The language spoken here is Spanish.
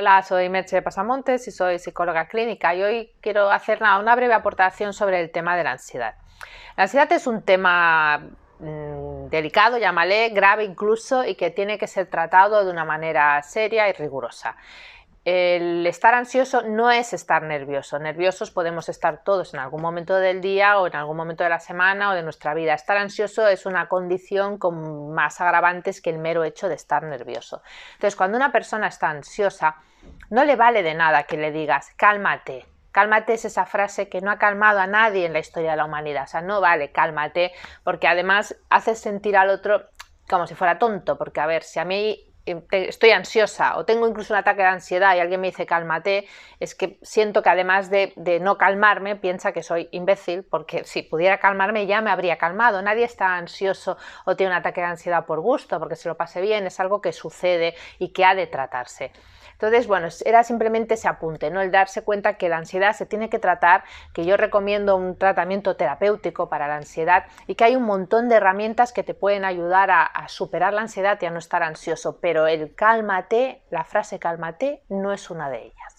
Hola, soy Merche Pasamontes y soy psicóloga clínica y hoy quiero hacer una breve aportación sobre el tema de la ansiedad. La ansiedad es un tema mm, delicado, llámale, grave incluso, y que tiene que ser tratado de una manera seria y rigurosa. El estar ansioso no es estar nervioso. Nerviosos podemos estar todos en algún momento del día o en algún momento de la semana o de nuestra vida. Estar ansioso es una condición con más agravantes que el mero hecho de estar nervioso. Entonces, cuando una persona está ansiosa, no le vale de nada que le digas, cálmate. Cálmate es esa frase que no ha calmado a nadie en la historia de la humanidad. O sea, no vale, cálmate, porque además haces sentir al otro como si fuera tonto. Porque, a ver, si a mí estoy ansiosa o tengo incluso un ataque de ansiedad y alguien me dice cálmate, es que siento que además de, no calmarme, piensa que soy imbécil, porque si pudiera calmarme ya me habría calmado. Nadie está ansioso o tiene un ataque de ansiedad por gusto, porque se lo pase bien, es algo que sucede y que ha de tratarse. Entonces, bueno, era simplemente ese apunte, ¿no? El darse cuenta que la ansiedad se tiene que tratar, que yo recomiendo un tratamiento terapéutico para la ansiedad y que hay un montón de herramientas que te pueden ayudar a, a superar la ansiedad y a no estar ansioso, pero el cálmate, la frase cálmate, no es una de ellas.